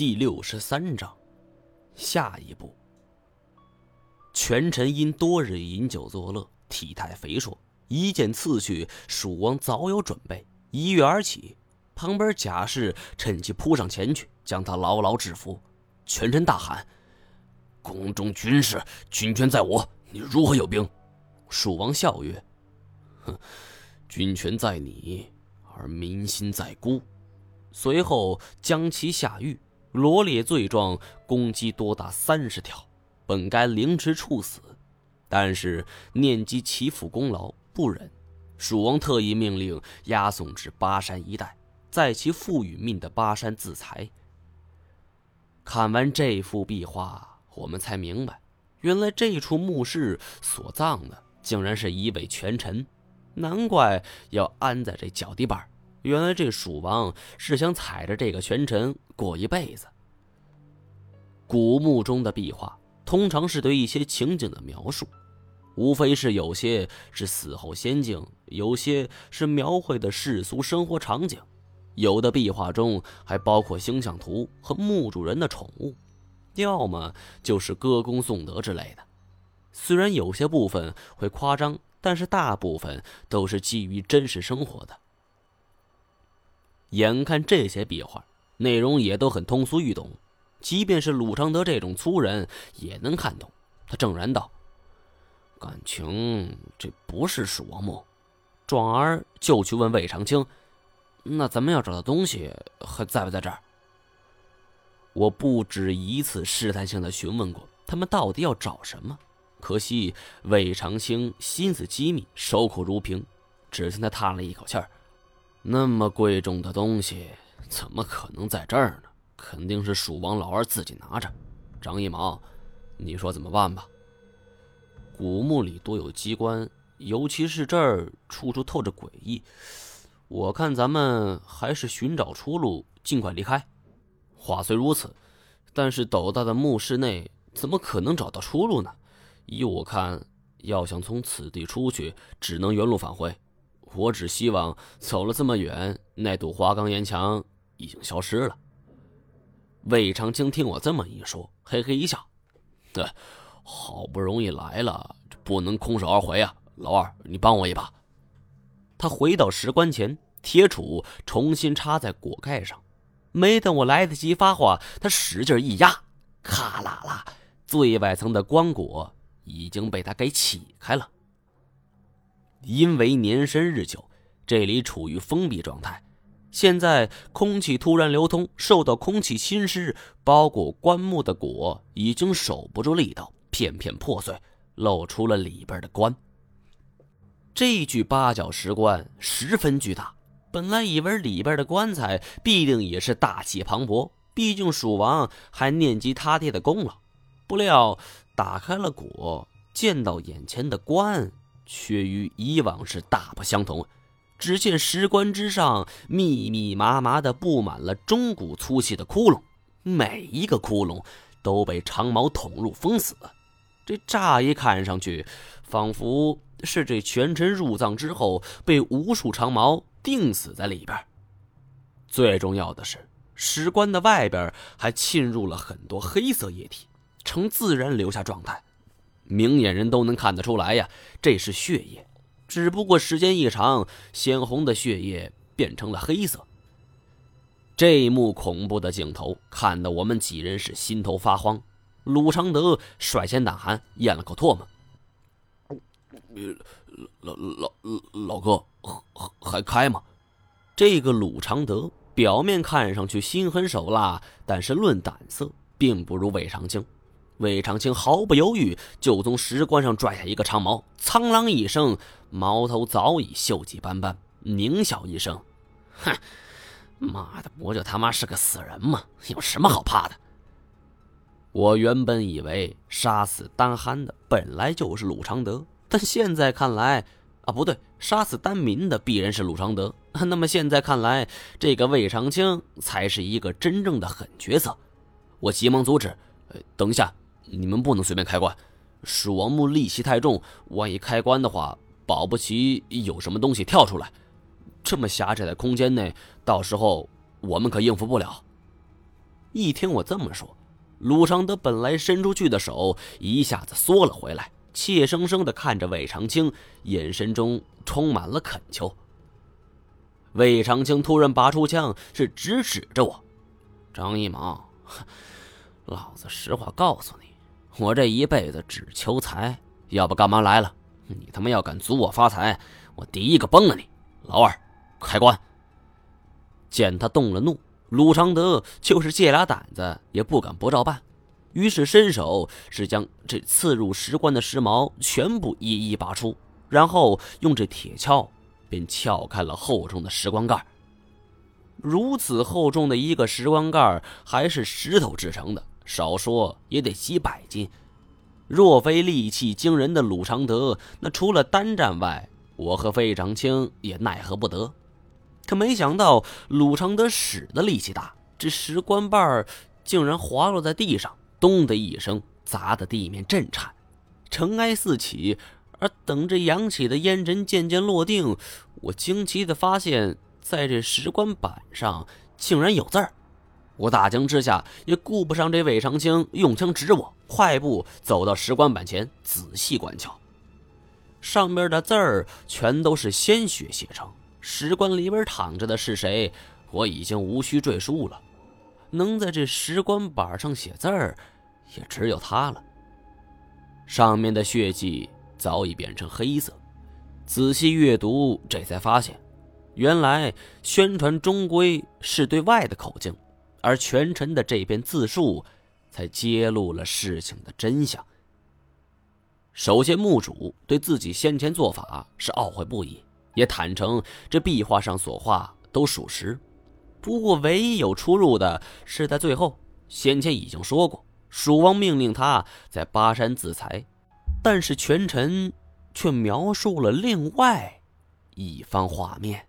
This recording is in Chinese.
第六十三章，下一步。权臣因多日饮酒作乐，体态肥硕，一见刺去，蜀王早有准备，一跃而起。旁边贾氏趁机扑上前去，将他牢牢制服。权臣大喊：“宫中军事，军权在我，你如何有兵？”蜀王笑曰：“哼，军权在你，而民心在孤。”随后将其下狱。罗列罪状，攻击多达三十条，本该凌迟处死，但是念及其父功劳，不忍。蜀王特意命令押送至巴山一带，在其父与命的巴山自裁。看完这幅壁画，我们才明白，原来这处墓室所葬的竟然是一位权臣，难怪要安在这脚底板。原来这蜀王是想踩着这个权臣过一辈子。古墓中的壁画通常是对一些情景的描述，无非是有些是死后仙境，有些是描绘的世俗生活场景，有的壁画中还包括星象图和墓主人的宠物，要么就是歌功颂德之类的。虽然有些部分会夸张，但是大部分都是基于真实生活的。眼看这些壁画，内容也都很通俗易懂，即便是鲁昌德这种粗人也能看懂。他正然道：“感情这不是蜀王墓。”转而就去问魏长青：“那咱们要找的东西还在不在这儿？”我不止一次试探性的询问过他们到底要找什么，可惜魏长青心思机密，守口如瓶。只听他叹了一口气儿。那么贵重的东西，怎么可能在这儿呢？肯定是蜀王老二自己拿着。张一毛，你说怎么办吧？古墓里多有机关，尤其是这儿处处透着诡异。我看咱们还是寻找出路，尽快离开。话虽如此，但是斗大的墓室内怎么可能找到出路呢？依我看，要想从此地出去，只能原路返回。我只希望走了这么远，那堵花岗岩墙已经消失了。魏长青听我这么一说，嘿嘿一笑：“对，好不容易来了，不能空手而回啊！老二，你帮我一把。”他回到石棺前，铁杵重新插在果盖上。没等我来得及发话，他使劲一压，咔啦啦，最外层的棺椁已经被他给起开了。因为年深日久，这里处于封闭状态。现在空气突然流通，受到空气侵蚀，包裹棺木的果已经守不住力道，片片破碎，露出了里边的棺。这具八角石棺十分巨大，本来以为里边的棺材必定也是大气磅礴，毕竟蜀王还念及他爹的功劳。不料打开了果，见到眼前的棺。却与以往是大不相同。只见石棺之上密密麻麻的布满了中骨粗细的窟窿，每一个窟窿都被长矛捅入封死。这乍一看上去，仿佛是这权臣入葬之后被无数长矛钉死在里边。最重要的是，石棺的外边还浸入了很多黑色液体，呈自然流下状态。明眼人都能看得出来呀，这是血液，只不过时间一长，鲜红的血液变成了黑色。这一幕恐怖的镜头看得我们几人是心头发慌。鲁常德率先胆寒，咽了口唾沫：“老老老老哥，还开吗？”这个鲁常德表面看上去心狠手辣，但是论胆色，并不如魏长青。魏长青毫不犹豫，就从石棺上拽下一个长矛，苍啷一声，矛头早已锈迹斑斑。狞笑一声：“哼，妈的，不就他妈是个死人吗？有什么好怕的？”我原本以为杀死丹憨的本来就是鲁常德，但现在看来，啊，不对，杀死丹民的必然是鲁常德。那么现在看来，这个魏长青才是一个真正的狠角色。我急忙阻止：“等一下。”你们不能随便开棺，蜀王墓戾气太重，万一开棺的话，保不齐有什么东西跳出来。这么狭窄的空间内，到时候我们可应付不了。一听我这么说，鲁长德本来伸出去的手一下子缩了回来，怯生生的看着魏长青，眼神中充满了恳求。魏长青突然拔出枪，是直指着我：“张一毛，老子实话告诉你，我这一辈子只求财，要不干嘛来了？你他妈要敢阻我发财，我第一个崩了你！老二，开棺！”见他动了怒，鲁长德就是借俩胆子也不敢不照办，于是伸手是将这刺入石棺的石矛全部一一拔出，然后用这铁锹。便撬开了厚重的石棺盖。如此厚重的一个石棺盖，还是石头制成的，少说也得几百斤。若非力气惊人的鲁长德，那除了单战外，我和费长青也奈何不得。可没想到鲁长德使的力气大，这石棺板竟然滑落在地上，咚的一声，砸得地面震颤，尘埃四起。而等着扬起的烟尘渐渐落定，我惊奇的发现，在这石棺板上竟然有字儿。我大惊之下，也顾不上这魏长青用枪指我，快步走到石棺板前，仔细观瞧。上面的字儿全都是鲜血写成。石棺里边躺着的是谁，我已经无需赘述了。能在这石棺板上写字儿，也只有他了。上面的血迹。早已变成黑色。仔细阅读，这才发现，原来宣传中规是对外的口径，而权臣的这篇自述，才揭露了事情的真相。首先，墓主对自己先前做法是懊悔不已，也坦诚这壁画上所画都属实。不过，唯一有出入的是在最后，先前已经说过，蜀王命令他在巴山自裁。但是权臣却描述了另外一番画面。